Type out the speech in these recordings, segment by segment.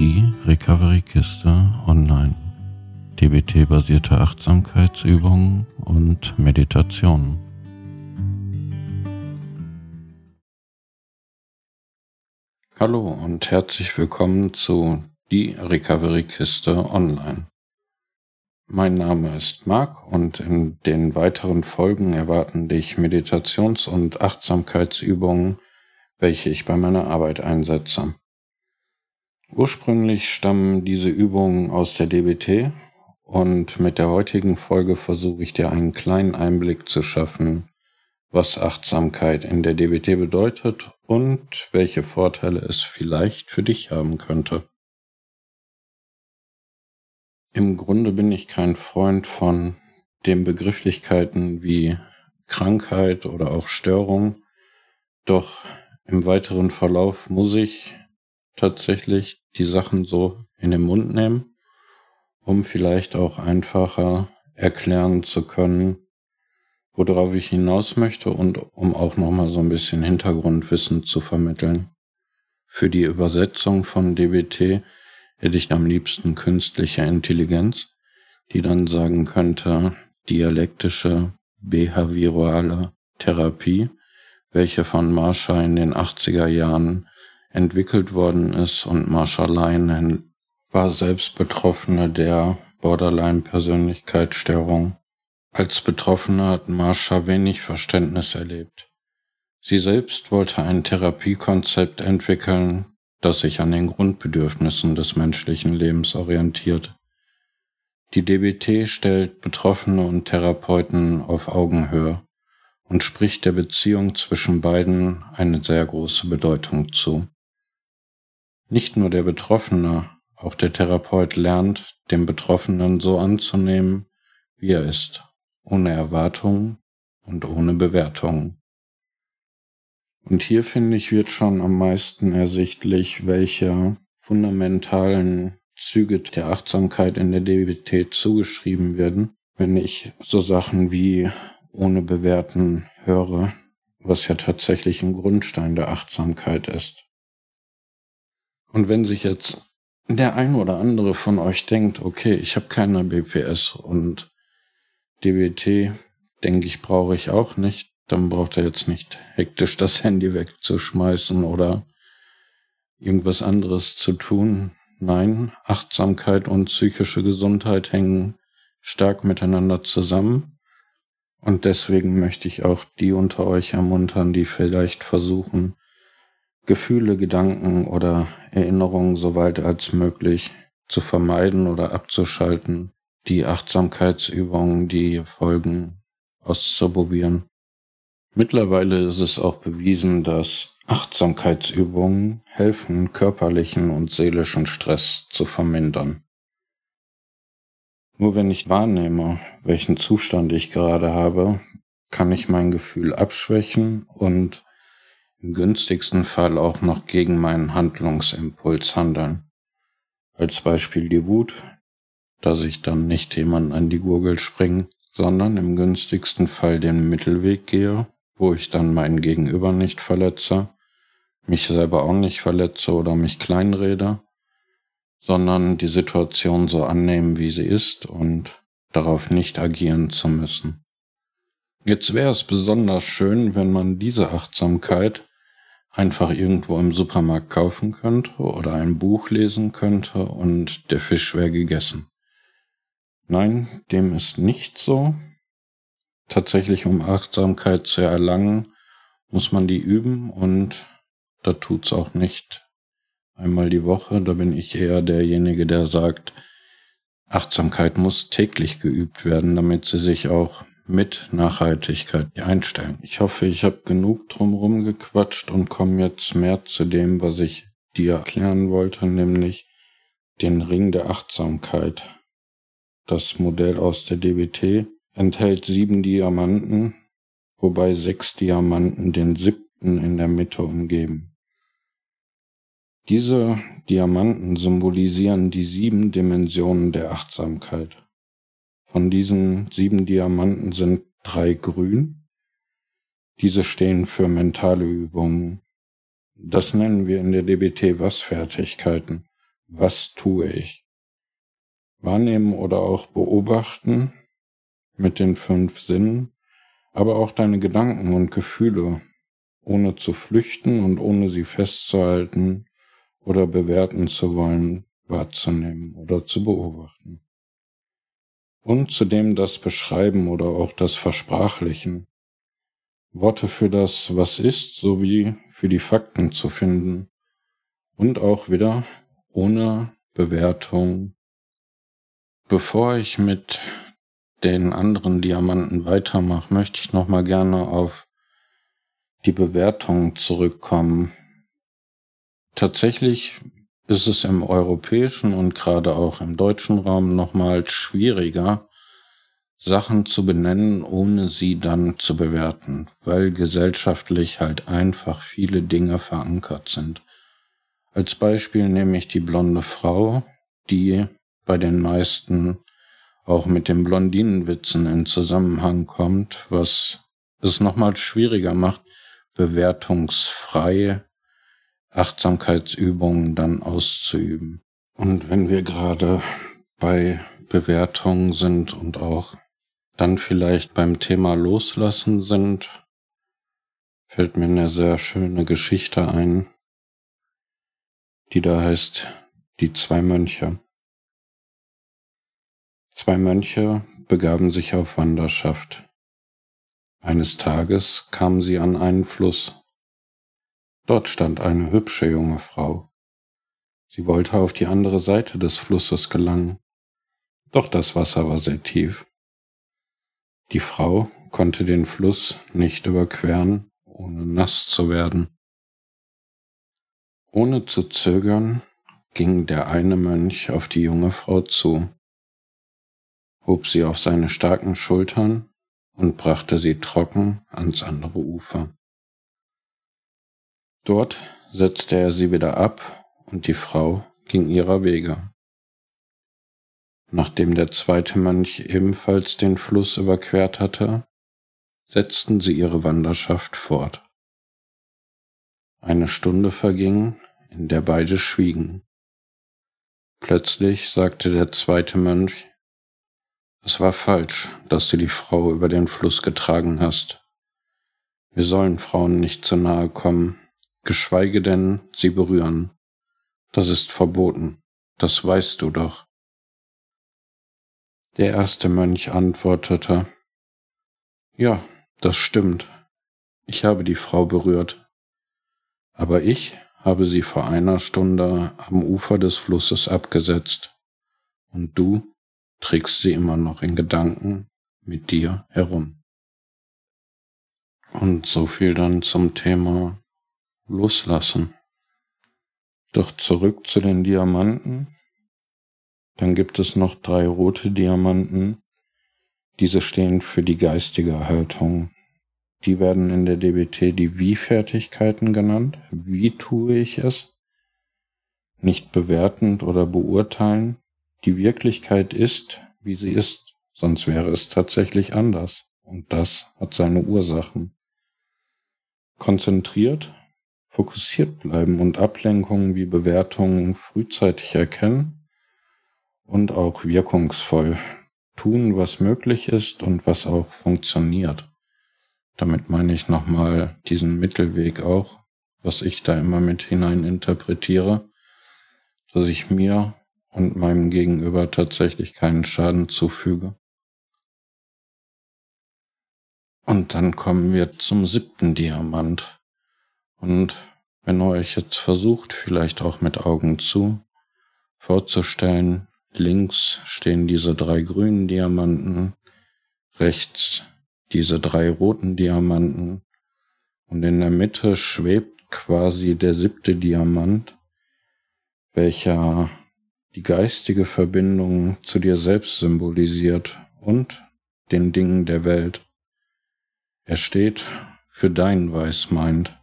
Die Recovery-Kiste online. DBT-basierte Achtsamkeitsübungen und Meditationen. Hallo und herzlich willkommen zu Die Recovery-Kiste online. Mein Name ist Marc und in den weiteren Folgen erwarten dich Meditations- und Achtsamkeitsübungen, welche ich bei meiner Arbeit einsetze. Ursprünglich stammen diese Übungen aus der DBT und mit der heutigen Folge versuche ich dir einen kleinen Einblick zu schaffen, was Achtsamkeit in der DBT bedeutet und welche Vorteile es vielleicht für dich haben könnte. Im Grunde bin ich kein Freund von den Begrifflichkeiten wie Krankheit oder auch Störung, doch im weiteren Verlauf muss ich tatsächlich die Sachen so in den Mund nehmen, um vielleicht auch einfacher erklären zu können, worauf ich hinaus möchte und um auch nochmal so ein bisschen Hintergrundwissen zu vermitteln. Für die Übersetzung von DBT hätte ich am liebsten künstliche Intelligenz, die dann sagen könnte, dialektische behaviorale Therapie, welche von Marsha in den 80er Jahren entwickelt worden ist und Marsha Lyon war selbst Betroffene der Borderline-Persönlichkeitsstörung. Als Betroffene hat Marsha wenig Verständnis erlebt. Sie selbst wollte ein Therapiekonzept entwickeln, das sich an den Grundbedürfnissen des menschlichen Lebens orientiert. Die DBT stellt Betroffene und Therapeuten auf Augenhöhe und spricht der Beziehung zwischen beiden eine sehr große Bedeutung zu. Nicht nur der Betroffene, auch der Therapeut lernt, den Betroffenen so anzunehmen, wie er ist, ohne Erwartungen und ohne Bewertungen. Und hier finde ich, wird schon am meisten ersichtlich, welche fundamentalen Züge der Achtsamkeit in der DBT zugeschrieben werden, wenn ich so Sachen wie ohne Bewerten höre, was ja tatsächlich ein Grundstein der Achtsamkeit ist. Und wenn sich jetzt der ein oder andere von euch denkt, okay, ich habe keine BPS und DBT, denke ich, brauche ich auch nicht, dann braucht er jetzt nicht hektisch das Handy wegzuschmeißen oder irgendwas anderes zu tun. Nein, Achtsamkeit und psychische Gesundheit hängen stark miteinander zusammen. Und deswegen möchte ich auch die unter euch ermuntern, die vielleicht versuchen, Gefühle, Gedanken oder Erinnerungen so weit als möglich zu vermeiden oder abzuschalten, die Achtsamkeitsübungen, die Folgen auszuprobieren. Mittlerweile ist es auch bewiesen, dass Achtsamkeitsübungen helfen, körperlichen und seelischen Stress zu vermindern. Nur wenn ich wahrnehme, welchen Zustand ich gerade habe, kann ich mein Gefühl abschwächen und im günstigsten Fall auch noch gegen meinen Handlungsimpuls handeln. Als Beispiel die Wut, dass ich dann nicht jemanden an die Gurgel springe, sondern im günstigsten Fall den Mittelweg gehe wo ich dann meinen Gegenüber nicht verletze, mich selber auch nicht verletze oder mich kleinrede, sondern die Situation so annehmen, wie sie ist und darauf nicht agieren zu müssen. Jetzt wäre es besonders schön, wenn man diese Achtsamkeit einfach irgendwo im Supermarkt kaufen könnte oder ein Buch lesen könnte und der Fisch wäre gegessen. Nein, dem ist nicht so tatsächlich, um Achtsamkeit zu erlangen, muss man die üben und da tut's auch nicht einmal die Woche. Da bin ich eher derjenige, der sagt, Achtsamkeit muss täglich geübt werden, damit sie sich auch mit Nachhaltigkeit einstellen. Ich hoffe, ich habe genug drumherum gequatscht und komme jetzt mehr zu dem, was ich dir erklären wollte, nämlich den Ring der Achtsamkeit. Das Modell aus der DBT enthält sieben Diamanten, wobei sechs Diamanten den siebten in der Mitte umgeben. Diese Diamanten symbolisieren die sieben Dimensionen der Achtsamkeit. Von diesen sieben Diamanten sind drei grün. Diese stehen für mentale Übungen. Das nennen wir in der DBT Was-Fertigkeiten. was tue ich? Wahrnehmen oder auch beobachten mit den fünf Sinnen, aber auch deine Gedanken und Gefühle, ohne zu flüchten und ohne sie festzuhalten oder bewerten zu wollen, wahrzunehmen oder zu beobachten. Und zudem das Beschreiben oder auch das Versprachlichen. Worte für das, was ist, sowie für die Fakten zu finden. Und auch wieder ohne Bewertung. Bevor ich mit den anderen Diamanten weitermache, möchte ich nochmal gerne auf die Bewertung zurückkommen. Tatsächlich ist es im europäischen und gerade auch im deutschen Raum nochmal schwieriger, Sachen zu benennen, ohne sie dann zu bewerten, weil gesellschaftlich halt einfach viele Dinge verankert sind. Als Beispiel nehme ich die blonde Frau, die bei den meisten auch mit den Blondinenwitzen in Zusammenhang kommt, was es nochmal schwieriger macht, bewertungsfrei Achtsamkeitsübungen dann auszuüben. Und wenn wir gerade bei Bewertungen sind und auch dann vielleicht beim Thema Loslassen sind, fällt mir eine sehr schöne Geschichte ein, die da heißt Die zwei Mönche. Zwei Mönche begaben sich auf Wanderschaft. Eines Tages kamen sie an einen Fluss. Dort stand eine hübsche junge Frau. Sie wollte auf die andere Seite des Flusses gelangen, doch das Wasser war sehr tief. Die Frau konnte den Fluss nicht überqueren, ohne nass zu werden. Ohne zu zögern ging der eine Mönch auf die junge Frau zu, hob sie auf seine starken Schultern und brachte sie trocken ans andere Ufer. Dort setzte er sie wieder ab und die Frau ging ihrer Wege. Nachdem der zweite Mönch ebenfalls den Fluss überquert hatte, setzten sie ihre Wanderschaft fort. Eine Stunde verging, in der beide schwiegen. Plötzlich sagte der zweite Mönch, es war falsch, dass du die Frau über den Fluss getragen hast. Wir sollen Frauen nicht zu nahe kommen, geschweige denn sie berühren. Das ist verboten, das weißt du doch. Der erste Mönch antwortete, Ja, das stimmt, ich habe die Frau berührt, aber ich habe sie vor einer Stunde am Ufer des Flusses abgesetzt, und du trägst sie immer noch in Gedanken mit dir herum. Und so viel dann zum Thema loslassen. Doch zurück zu den Diamanten. Dann gibt es noch drei rote Diamanten. Diese stehen für die geistige Haltung. Die werden in der DBT die Wie-Fertigkeiten genannt. Wie tue ich es? Nicht bewertend oder beurteilen. Die Wirklichkeit ist, wie sie ist, sonst wäre es tatsächlich anders. Und das hat seine Ursachen. Konzentriert fokussiert bleiben und Ablenkungen wie Bewertungen frühzeitig erkennen und auch wirkungsvoll tun, was möglich ist und was auch funktioniert. Damit meine ich nochmal diesen Mittelweg auch, was ich da immer mit hinein interpretiere, dass ich mir und meinem Gegenüber tatsächlich keinen Schaden zufüge. Und dann kommen wir zum siebten Diamant. Und wenn ihr euch jetzt versucht, vielleicht auch mit Augen zu, vorzustellen, links stehen diese drei grünen Diamanten, rechts diese drei roten Diamanten und in der Mitte schwebt quasi der siebte Diamant, welcher die geistige Verbindung zu dir selbst symbolisiert und den Dingen der Welt. Er steht für dein Weißmeint.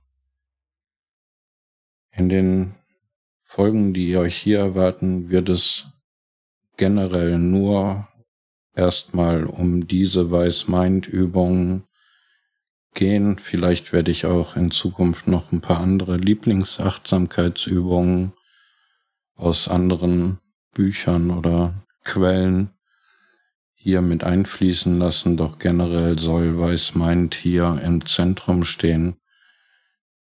In den Folgen, die euch hier erwarten, wird es generell nur erstmal um diese Weiß-Mind-Übungen gehen. Vielleicht werde ich auch in Zukunft noch ein paar andere Lieblingsachtsamkeitsübungen aus anderen Büchern oder Quellen hier mit einfließen lassen, doch generell soll Weiß meint hier im Zentrum stehen,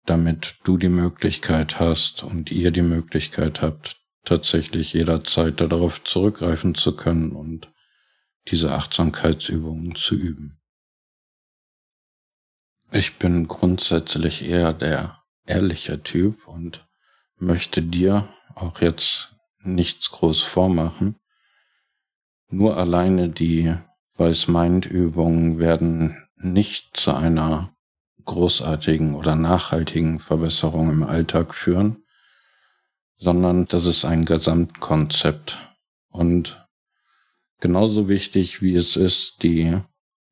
damit du die Möglichkeit hast und ihr die Möglichkeit habt, tatsächlich jederzeit darauf zurückgreifen zu können und diese Achtsamkeitsübungen zu üben. Ich bin grundsätzlich eher der ehrliche Typ und möchte dir auch jetzt nichts groß vormachen. Nur alleine die Weiß-Mind-Übungen werden nicht zu einer großartigen oder nachhaltigen Verbesserung im Alltag führen, sondern das ist ein Gesamtkonzept. Und genauso wichtig wie es ist, die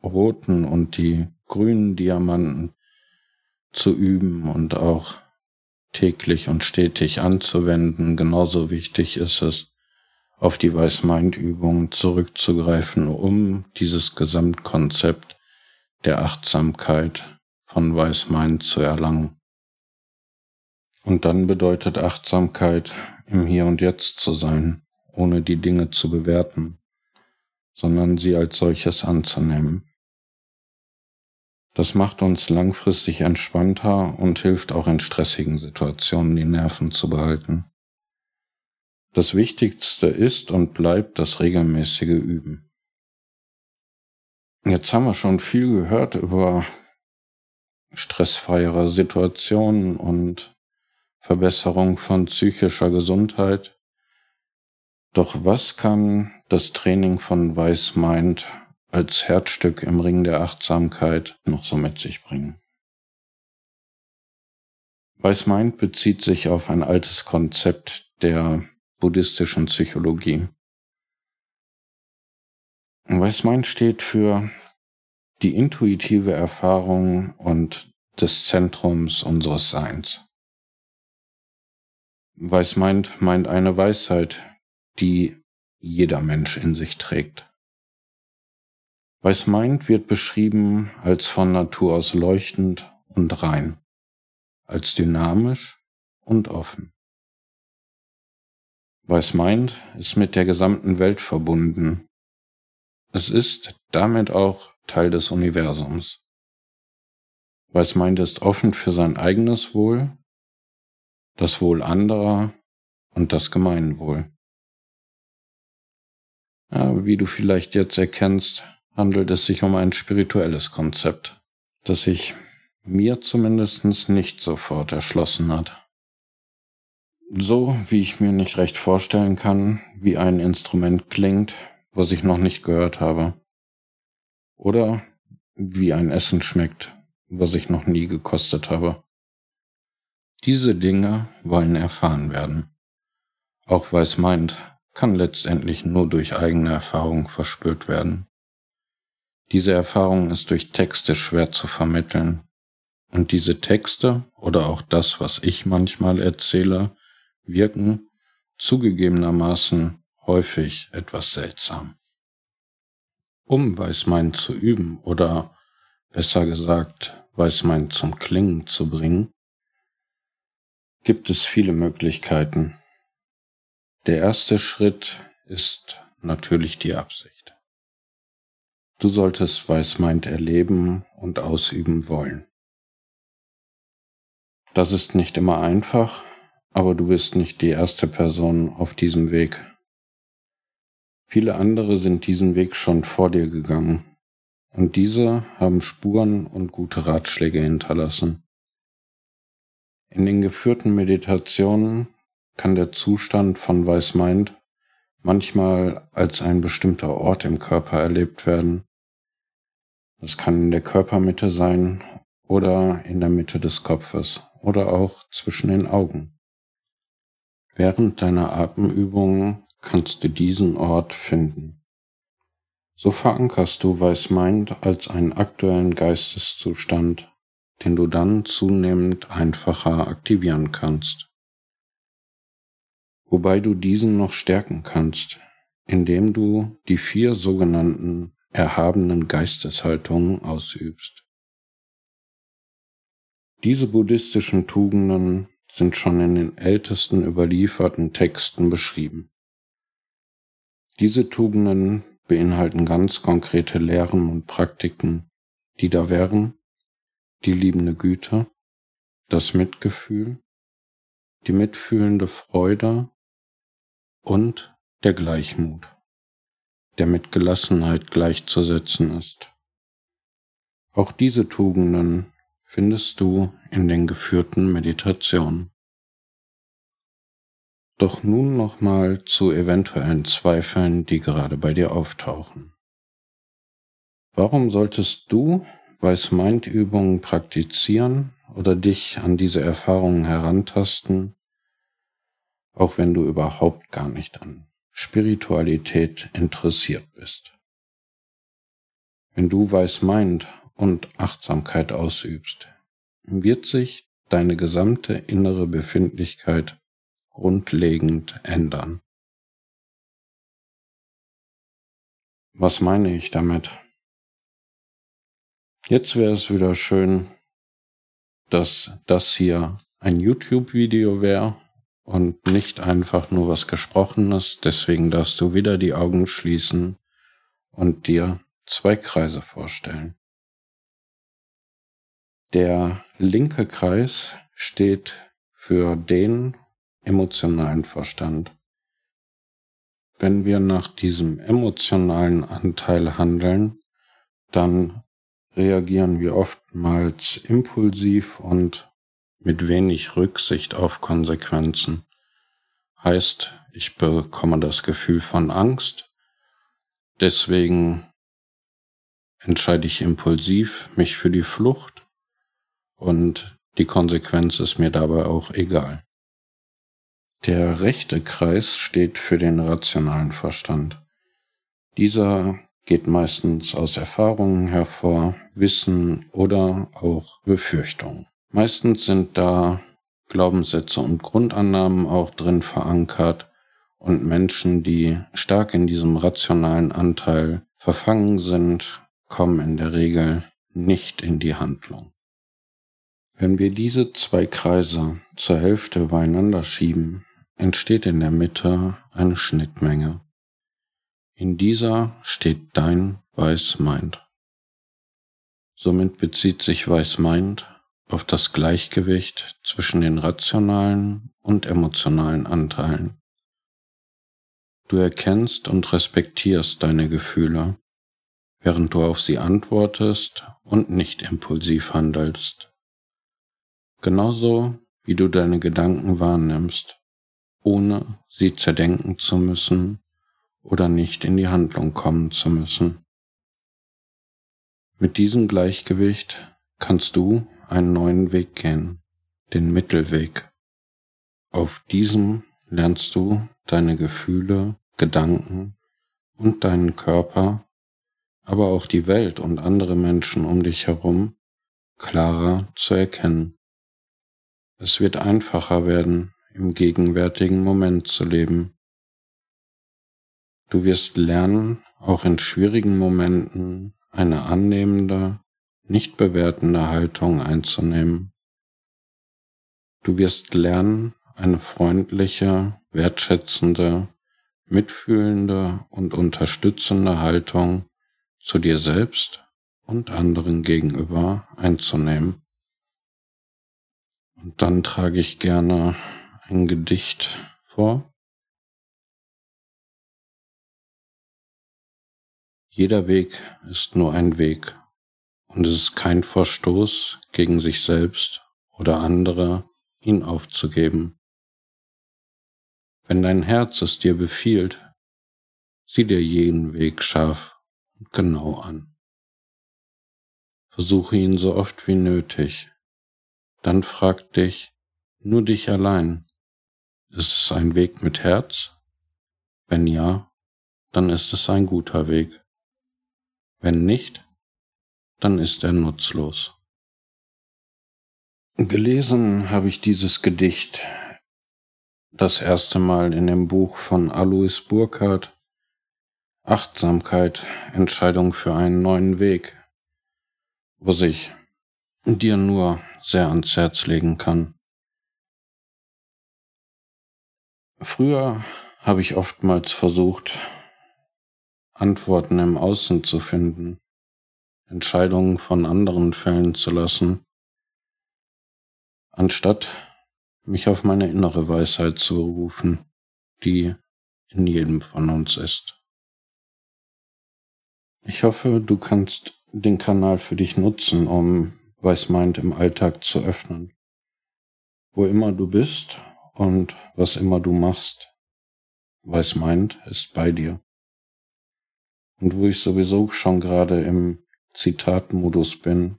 roten und die grünen Diamanten zu üben und auch täglich und stetig anzuwenden, genauso wichtig ist es, auf die Weiß-Mind-Übungen zurückzugreifen, um dieses Gesamtkonzept der Achtsamkeit von Weiß-Mind zu erlangen. Und dann bedeutet Achtsamkeit, im Hier und Jetzt zu sein, ohne die Dinge zu bewerten, sondern sie als solches anzunehmen. Das macht uns langfristig entspannter und hilft auch in stressigen Situationen die Nerven zu behalten. Das Wichtigste ist und bleibt das regelmäßige Üben. Jetzt haben wir schon viel gehört über stressfreiere Situationen und Verbesserung von psychischer Gesundheit. Doch was kann das Training von Weiß als Herzstück im Ring der Achtsamkeit noch so mit sich bringen? Weiß bezieht sich auf ein altes Konzept der buddhistischen Psychologie. Weiß steht für die intuitive Erfahrung und des Zentrums unseres Seins. Weiß meint, meint eine Weisheit, die jeder Mensch in sich trägt. Weiß meint wird beschrieben als von Natur aus leuchtend und rein, als dynamisch und offen. Weiß meint ist mit der gesamten Welt verbunden. Es ist damit auch Teil des Universums. Weiß meint ist offen für sein eigenes Wohl, das Wohl anderer und das Gemeinwohl. Ja, wie du vielleicht jetzt erkennst, handelt es sich um ein spirituelles Konzept, das sich mir zumindest nicht sofort erschlossen hat. So wie ich mir nicht recht vorstellen kann, wie ein Instrument klingt, was ich noch nicht gehört habe. Oder wie ein Essen schmeckt, was ich noch nie gekostet habe. Diese Dinge wollen erfahren werden. Auch weiß meint, kann letztendlich nur durch eigene Erfahrung verspürt werden. Diese Erfahrung ist durch Texte schwer zu vermitteln. Und diese Texte oder auch das, was ich manchmal erzähle, wirken zugegebenermaßen häufig etwas seltsam. Um Weißmein zu üben oder besser gesagt Weißmein zum Klingen zu bringen, gibt es viele Möglichkeiten. Der erste Schritt ist natürlich die Absicht. Du solltest Weißmeint erleben und ausüben wollen. Das ist nicht immer einfach, aber du bist nicht die erste Person auf diesem Weg. Viele andere sind diesen Weg schon vor dir gegangen, und diese haben Spuren und gute Ratschläge hinterlassen. In den geführten Meditationen kann der Zustand von Weißmeint manchmal als ein bestimmter Ort im Körper erlebt werden. Das kann in der Körpermitte sein oder in der Mitte des Kopfes oder auch zwischen den Augen. Während deiner Atemübungen kannst du diesen Ort finden. So verankerst du Weiß-Mind als einen aktuellen Geisteszustand, den du dann zunehmend einfacher aktivieren kannst. Wobei du diesen noch stärken kannst, indem du die vier sogenannten erhabenen Geisteshaltungen ausübst. Diese buddhistischen Tugenden sind schon in den ältesten überlieferten Texten beschrieben. Diese Tugenden beinhalten ganz konkrete Lehren und Praktiken, die da wären die liebende Güte, das Mitgefühl, die mitfühlende Freude und der Gleichmut, der mit Gelassenheit gleichzusetzen ist. Auch diese Tugenden findest du in den geführten Meditationen. Doch nun nochmal zu eventuellen Zweifeln, die gerade bei dir auftauchen. Warum solltest du Weiß-Mind-Übungen praktizieren oder dich an diese Erfahrungen herantasten, auch wenn du überhaupt gar nicht an Spiritualität interessiert bist? Wenn du Weiß-Mind und Achtsamkeit ausübst, wird sich deine gesamte innere Befindlichkeit grundlegend ändern. Was meine ich damit? Jetzt wäre es wieder schön, dass das hier ein YouTube-Video wäre und nicht einfach nur was Gesprochenes. Deswegen darfst du wieder die Augen schließen und dir zwei Kreise vorstellen. Der linke Kreis steht für den emotionalen Verstand. Wenn wir nach diesem emotionalen Anteil handeln, dann reagieren wir oftmals impulsiv und mit wenig Rücksicht auf Konsequenzen. Heißt, ich bekomme das Gefühl von Angst, deswegen entscheide ich impulsiv mich für die Flucht und die Konsequenz ist mir dabei auch egal. Der rechte Kreis steht für den rationalen Verstand. Dieser geht meistens aus Erfahrungen hervor, Wissen oder auch Befürchtungen. Meistens sind da Glaubenssätze und Grundannahmen auch drin verankert und Menschen, die stark in diesem rationalen Anteil verfangen sind, kommen in der Regel nicht in die Handlung. Wenn wir diese zwei Kreise zur Hälfte beieinander schieben, entsteht in der Mitte eine Schnittmenge. In dieser steht dein Weiß-Mind. Somit bezieht sich Weiß-Mind auf das Gleichgewicht zwischen den rationalen und emotionalen Anteilen. Du erkennst und respektierst deine Gefühle, während du auf sie antwortest und nicht impulsiv handelst genauso wie du deine Gedanken wahrnimmst, ohne sie zerdenken zu müssen oder nicht in die Handlung kommen zu müssen. Mit diesem Gleichgewicht kannst du einen neuen Weg gehen, den Mittelweg. Auf diesem lernst du deine Gefühle, Gedanken und deinen Körper, aber auch die Welt und andere Menschen um dich herum klarer zu erkennen. Es wird einfacher werden, im gegenwärtigen Moment zu leben. Du wirst lernen, auch in schwierigen Momenten eine annehmende, nicht bewertende Haltung einzunehmen. Du wirst lernen, eine freundliche, wertschätzende, mitfühlende und unterstützende Haltung zu dir selbst und anderen gegenüber einzunehmen. Und dann trage ich gerne ein Gedicht vor. Jeder Weg ist nur ein Weg und es ist kein Verstoß gegen sich selbst oder andere, ihn aufzugeben. Wenn dein Herz es dir befiehlt, sieh dir jeden Weg scharf und genau an. Versuche ihn so oft wie nötig, dann frag dich nur dich allein. Ist es ein Weg mit Herz? Wenn ja, dann ist es ein guter Weg. Wenn nicht, dann ist er nutzlos. Gelesen habe ich dieses Gedicht das erste Mal in dem Buch von Alois Burkhardt Achtsamkeit, Entscheidung für einen neuen Weg, wo sich dir nur sehr ans Herz legen kann. Früher habe ich oftmals versucht, Antworten im Außen zu finden, Entscheidungen von anderen fällen zu lassen, anstatt mich auf meine innere Weisheit zu rufen, die in jedem von uns ist. Ich hoffe, du kannst den Kanal für dich nutzen, um Weißmeint im Alltag zu öffnen. Wo immer du bist und was immer du machst, Weißmeint ist bei dir. Und wo ich sowieso schon gerade im Zitatmodus bin,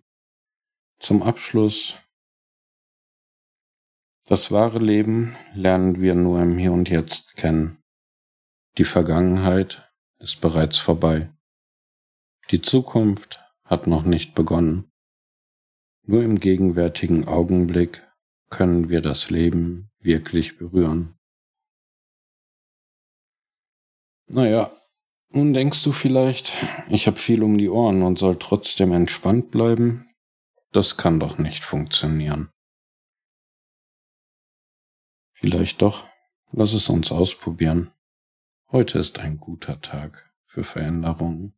zum Abschluss das wahre Leben lernen wir nur im Hier und Jetzt kennen. Die Vergangenheit ist bereits vorbei. Die Zukunft hat noch nicht begonnen. Nur im gegenwärtigen Augenblick können wir das Leben wirklich berühren. Naja, nun denkst du vielleicht, ich habe viel um die Ohren und soll trotzdem entspannt bleiben? Das kann doch nicht funktionieren. Vielleicht doch. Lass es uns ausprobieren. Heute ist ein guter Tag für Veränderungen.